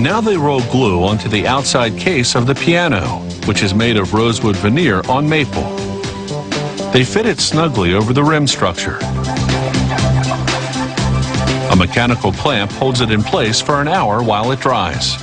Now they roll glue onto the outside case of the piano, which is made of rosewood veneer on maple. They fit it snugly over the rim structure. A mechanical clamp holds it in place for an hour while it dries.